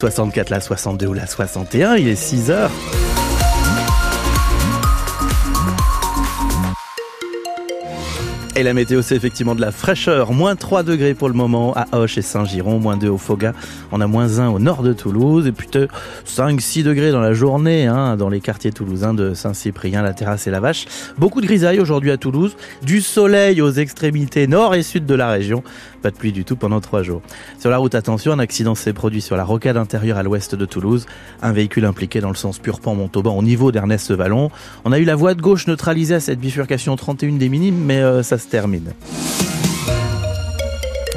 64, la 62 ou la 61, il est 6 heures. Et la météo, c'est effectivement de la fraîcheur. Moins 3 degrés pour le moment à Hoche et Saint-Giron, moins 2 au Foga. On a moins 1 au nord de Toulouse et plutôt 5-6 degrés dans la journée hein, dans les quartiers toulousains de Saint-Cyprien, la Terrasse et la Vache. Beaucoup de grisailles aujourd'hui à Toulouse. Du soleil aux extrémités nord et sud de la région. Pas de pluie du tout pendant 3 jours. Sur la route, attention, un accident s'est produit sur la rocade intérieure à l'ouest de Toulouse. Un véhicule impliqué dans le sens Purpan-Montauban au niveau d'Ernest Vallon. On a eu la voie de gauche neutralisée à cette bifurcation 31 des minimes, mais euh, ça se termine.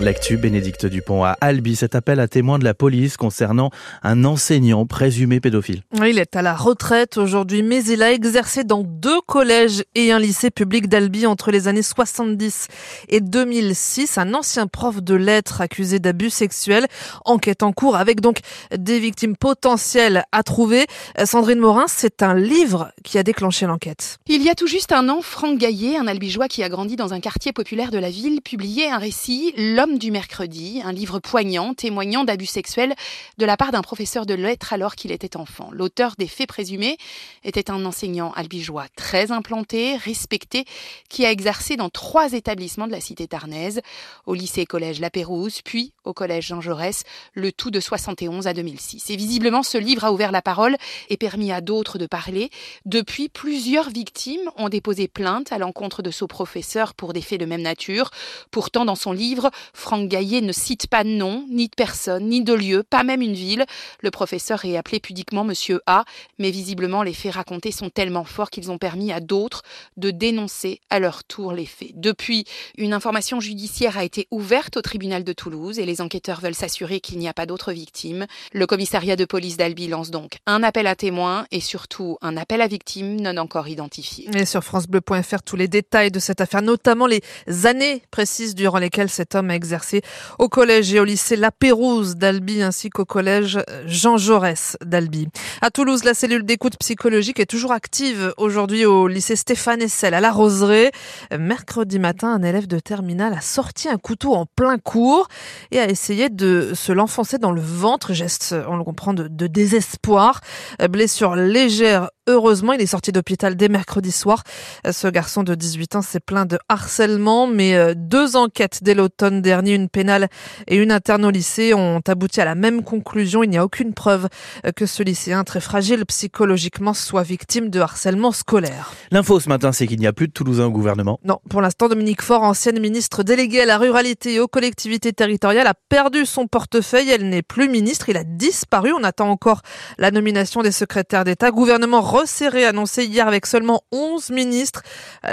L'actu, Bénédicte Dupont à Albi, cet appel à témoins de la police concernant un enseignant présumé pédophile. Il est à la retraite aujourd'hui, mais il a exercé dans deux collèges et un lycée public d'Albi entre les années 70 et 2006. Un ancien prof de lettres accusé d'abus sexuels. Enquête en cours avec donc des victimes potentielles à trouver. Sandrine Morin, c'est un livre qui a déclenché l'enquête. Il y a tout juste un an, Franck Gaillet, un albigeois qui a grandi dans un quartier populaire de la ville, publiait un récit, L'homme du mercredi, un livre poignant témoignant d'abus sexuels de la part d'un professeur de lettres alors qu'il était enfant. L'auteur des faits présumés était un enseignant albigeois très implanté, respecté, qui a exercé dans trois établissements de la cité tarnaise, au lycée collège La Pérouse, puis au collège Jean Jaurès, le tout de 71 à 2006. Et visiblement, ce livre a ouvert la parole et permis à d'autres de parler. Depuis, plusieurs victimes ont déposé plainte à l'encontre de ce professeur pour des faits de même nature. Pourtant, dans son livre, Franck Gaillet ne cite pas de nom, ni de personne, ni de lieu, pas même une ville. Le professeur est appelé pudiquement Monsieur A, mais visiblement les faits racontés sont tellement forts qu'ils ont permis à d'autres de dénoncer à leur tour les faits. Depuis, une information judiciaire a été ouverte au tribunal de Toulouse et les enquêteurs veulent s'assurer qu'il n'y a pas d'autres victimes. Le commissariat de police d'Albi lance donc un appel à témoins et surtout un appel à victimes non encore identifiées. Et sur francebleu.fr, tous les détails de cette affaire, notamment les années précises durant lesquelles cet homme a exercé au collège et au lycée La Pérouse d'Albi ainsi qu'au collège Jean Jaurès d'Albi. À Toulouse, la cellule d'écoute psychologique est toujours active aujourd'hui au lycée Stéphane Essel à la Roseraie. Mercredi matin, un élève de terminale a sorti un couteau en plein cours et a essayé de se l'enfoncer dans le ventre, geste, on le comprend, de, de désespoir. Blessure légère Heureusement, il est sorti d'hôpital dès mercredi soir. Ce garçon de 18 ans s'est plaint de harcèlement, mais euh, deux enquêtes dès l'automne dernier, une pénale et une interne au lycée, ont abouti à la même conclusion. Il n'y a aucune preuve euh, que ce lycéen très fragile psychologiquement soit victime de harcèlement scolaire. L'info ce matin, c'est qu'il n'y a plus de Toulousain au gouvernement. Non, pour l'instant, Dominique Faure, ancienne ministre déléguée à la ruralité et aux collectivités territoriales, a perdu son portefeuille. Elle n'est plus ministre. Il a disparu. On attend encore la nomination des secrétaires d'État. Gouvernement resserré annoncé hier avec seulement 11 ministres.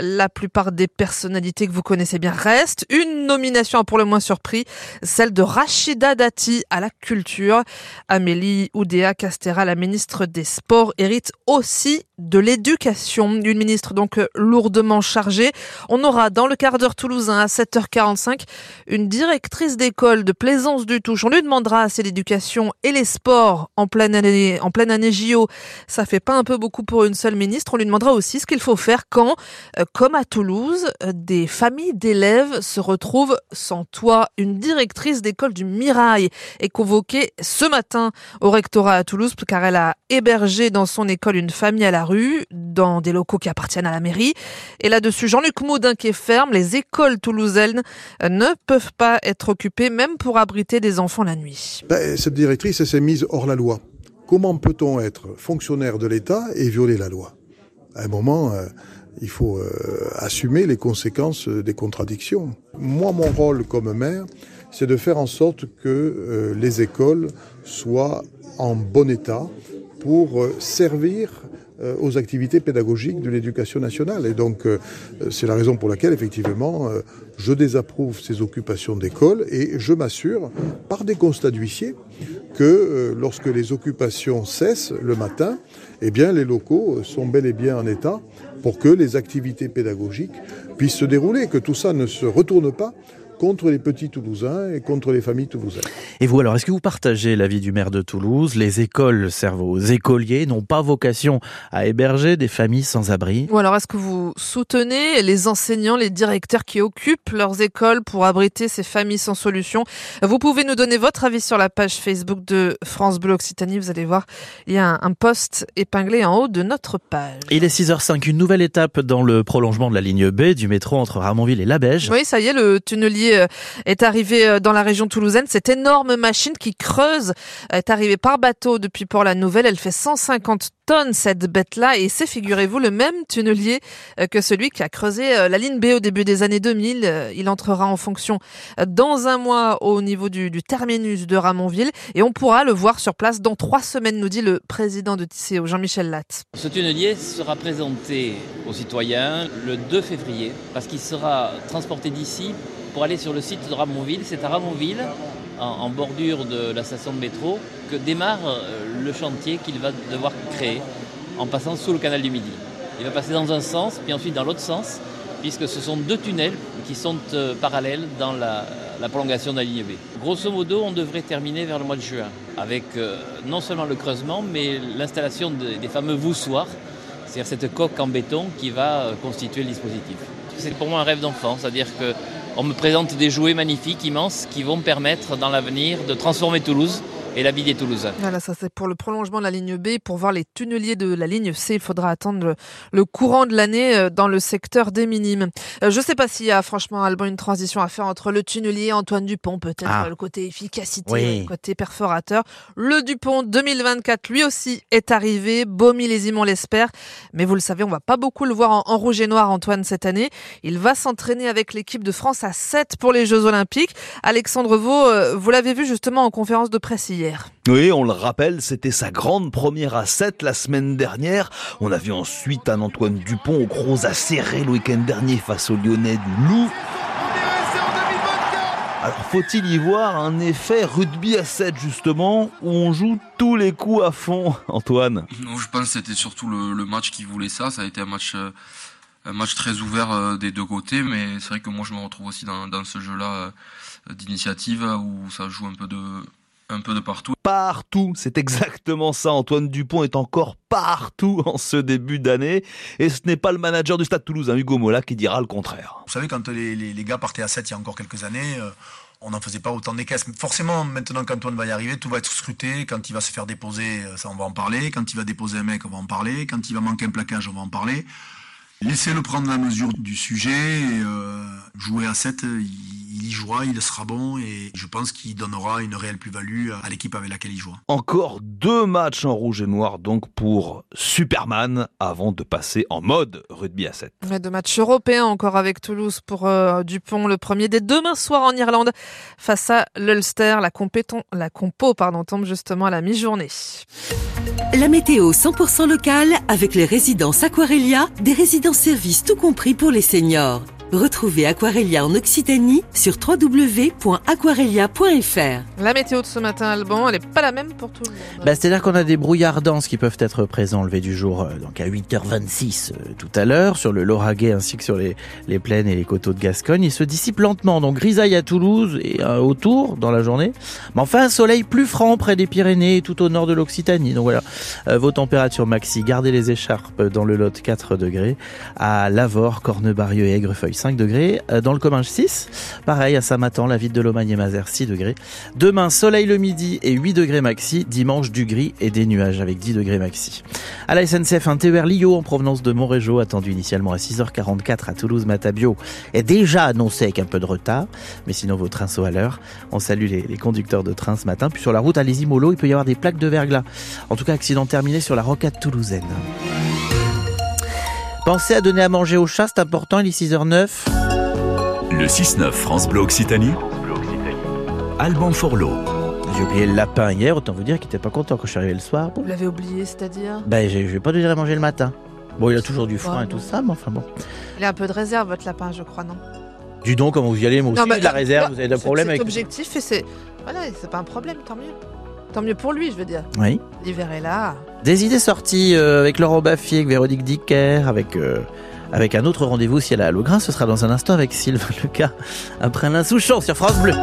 La plupart des personnalités que vous connaissez bien restent. Une nomination pour le moins surpris, celle de Rachida Dati à la culture. Amélie Oudéa Castera, la ministre des Sports, hérite aussi de l'éducation. Une ministre donc lourdement chargée. On aura dans le quart d'heure toulousain à 7h45 une directrice d'école de Plaisance du Touche. On lui demandera si l'éducation et les sports en pleine année, en pleine année JO, ça fait pas un peu beaucoup pour une seule ministre. On lui demandera aussi ce qu'il faut faire quand, euh, comme à Toulouse, euh, des familles d'élèves se retrouvent sans toit. Une directrice d'école du Mirail est convoquée ce matin au rectorat à Toulouse car elle a hébergé dans son école une famille à la rue, dans des locaux qui appartiennent à la mairie. Et là-dessus, Jean-Luc Maudin qui est ferme, les écoles toulousaines euh, ne peuvent pas être occupées, même pour abriter des enfants la nuit. Ben, cette directrice, s'est mise hors la loi. Comment peut-on être fonctionnaire de l'État et violer la loi? À un moment, euh, il faut euh, assumer les conséquences des contradictions. Moi, mon rôle comme maire, c'est de faire en sorte que euh, les écoles soient en bon état pour servir aux activités pédagogiques de l'éducation nationale. Et donc, c'est la raison pour laquelle, effectivement, je désapprouve ces occupations d'école et je m'assure, par des constats d'huissier, que euh, lorsque les occupations cessent le matin, eh bien, les locaux sont bel et bien en état pour que les activités pédagogiques puissent se dérouler, que tout ça ne se retourne pas contre les petits Toulousains et contre les familles toulousaines. Et vous alors, est-ce que vous partagez l'avis du maire de Toulouse? Les écoles servent aux écoliers, n'ont pas vocation à héberger des familles sans abri. Ou alors est-ce que vous soutenez les enseignants, les directeurs qui occupent leurs écoles pour abriter ces familles sans solution? Vous pouvez nous donner votre avis sur la page Facebook de France Bleu Occitanie. Vous allez voir, il y a un post épinglé en haut de notre page. Il est 6h05, une nouvelle étape dans le prolongement de la ligne B du métro entre Ramonville et Labège. Oui, ça y est, le tunnelier euh, est arrivé euh, dans la région toulousaine. Cette énorme machine qui creuse est arrivée par bateau depuis Port-la-Nouvelle. Elle fait 150 tonnes cette bête-là et c'est, figurez-vous, le même tunnelier euh, que celui qui a creusé la ligne B au début des années 2000. Il entrera en fonction dans un mois au niveau du, du terminus de Ramonville et on pourra le voir sur place dans trois semaines, nous dit le président de TCO, Jean-Michel Latte. Ce tunnelier sera présenté aux citoyens le 2 février parce qu'il sera transporté d'ici pour aller sur le site de Ramonville. C'est à Ramonville, en, bordure de la station de métro, que démarre euh, le chantier qu'il va devoir créer en passant sous le canal du Midi. Il va passer dans un sens, puis ensuite dans l'autre sens, puisque ce sont deux tunnels qui sont euh, parallèles dans la, prolongation de la ligne B. Grosso modo, on devrait terminer vers le mois de juin, avec euh, non seulement le creusement, mais l'installation des fameux voussoirs, c'est-à-dire cette coque en béton qui va constituer le dispositif. C'est pour moi un rêve d'enfant, c'est-à-dire que on me présente des jouets magnifiques, immenses, qui vont permettre dans l'avenir de transformer Toulouse et la vie des Toulousains. Voilà, ça c'est pour le prolongement de la ligne B. Pour voir les tunneliers de la ligne C, il faudra attendre le, courant de l'année euh, dans le secteur des minimes. Euh, je ne sais pas s'il y a franchement, Alban, une transition à faire entre le tunnelier Antoine Dupont, peut-être ah. le côté efficacité, le côté perforateur. Le Dupont 2024, lui aussi, est arrivé. Beau millésime, on l'espère. Mais vous le savez, on va pas beaucoup le voir en, rouge et noir, Antoine, cette année. Il va s'entraîner avec l'équipe de France à 7 pour les Jeux Olympiques. Alexandre Vaux, euh, vous l'avez vu justement en conférence de presse hier. Oui, on le rappelle, c'était sa grande première à 7 la semaine dernière. On a vu ensuite un Antoine Dupont au gros acéré le week-end dernier face aux Lyonnais du Loup. Alors faut-il y voir un effet rugby à 7 justement, où on joue tous les coups à fond, Antoine? Non, je pense que c'était surtout le, match qui voulait ça. Ça a été un match, euh, un match très ouvert euh, des deux côtés, mais c'est vrai que moi je me retrouve aussi dans, dans ce jeu-là euh, d'initiative où ça joue un peu de, un peu de partout. Partout, c'est exactement ça. Antoine Dupont est encore partout en ce début d'année. Et ce n'est pas le manager du Stade Toulouse, hein, Hugo Mola, qui dira le contraire. Vous savez, quand les, les, gars partaient à 7 il y a encore quelques années, euh, on n'en faisait pas autant des caisses. Forcément, maintenant qu'Antoine va y arriver, tout va être scruté. Quand il va se faire déposer, euh, ça, on va en parler. Quand il va déposer un mec, on va en parler. Quand il va manquer un plaquage, on va en parler. Laissez-le prendre la mesure du sujet. Et, euh, jouer à 7, il il y jouera, il sera bon et je pense qu'il donnera une réelle plus-value à l'équipe avec laquelle il joue. Encore deux matchs en rouge et noir donc pour Superman avant de passer en mode rugby à 7. Mais deux matchs européens encore avec Toulouse pour euh, Dupont, le premier des demain soir en Irlande face à l'Ulster. La, la compo pardon, tombe justement à la mi-journée. La météo 100% locale avec les résidences Aquarelia, des résidences services tout compris pour les seniors. Retrouvez Aquarelia en Occitanie sur www.aquarelia.fr. La météo de ce matin, Alban, elle n'est pas la même pour tout le monde. Bah, C'est-à-dire qu'on a des brouillards denses qui peuvent être présents au lever du jour, euh, donc à 8h26 euh, tout à l'heure, sur le Lauragais ainsi que sur les, les plaines et les coteaux de Gascogne. Il se dissipe lentement, donc grisaille à Toulouse et euh, autour dans la journée. Mais enfin, un soleil plus franc près des Pyrénées et tout au nord de l'Occitanie. Donc voilà, vos températures maxi, gardez les écharpes dans le Lot 4 degrés, à Lavore, Cornebarieux et Aigrefeuille 5 degrés. Euh, dans le Comminges 6, pareil à Samatan, la ville de Lomagne et Mazères 6 degrés. Demain, soleil le midi et 8 degrés maxi. Dimanche, du gris et des nuages avec 10 degrés maxi. À la SNCF, un TER Lio en provenance de Montrégeau, attendu initialement à 6h44 à Toulouse-Matabio, est déjà annoncé avec un peu de retard. Mais sinon, vos trains sont à l'heure. On salue les, conducteurs de train ce matin. Puis sur la route à Lésimolo, il peut y avoir des plaques de verglas. En tout cas, accident terminé sur la rocade toulousaine. Pensez à donner à manger aux chats, c'est important, il est 6h09. Le 6-9 France Bleu Occitanie. Alban Forlot. J'ai oublié le lapin hier, autant vous dire qu'il était pas content quand je suis arrivé le soir. Vous l'avez oublié, c'est-à-dire? Ben, je vais pas donner à manger le matin. Bon, il a toujours du foin et tout ça, mais enfin bon. Il a un peu de réserve, votre lapin, je crois, non? Du donc, comment vous y allez, moi aussi, de la réserve, vous avez un problème avec. C'est objectif et c'est. Voilà, c'est pas un problème, tant mieux. Tant mieux pour lui, je veux dire. Oui. L'hiver est là. Des idées sorties euh, avec Laurent Baffier, avec Véronique Dicker, avec euh, avec un autre rendez-vous si elle a à Lougrain. Ce sera dans un instant avec Sylvain Lucas après l'insouchant sur France Bleu.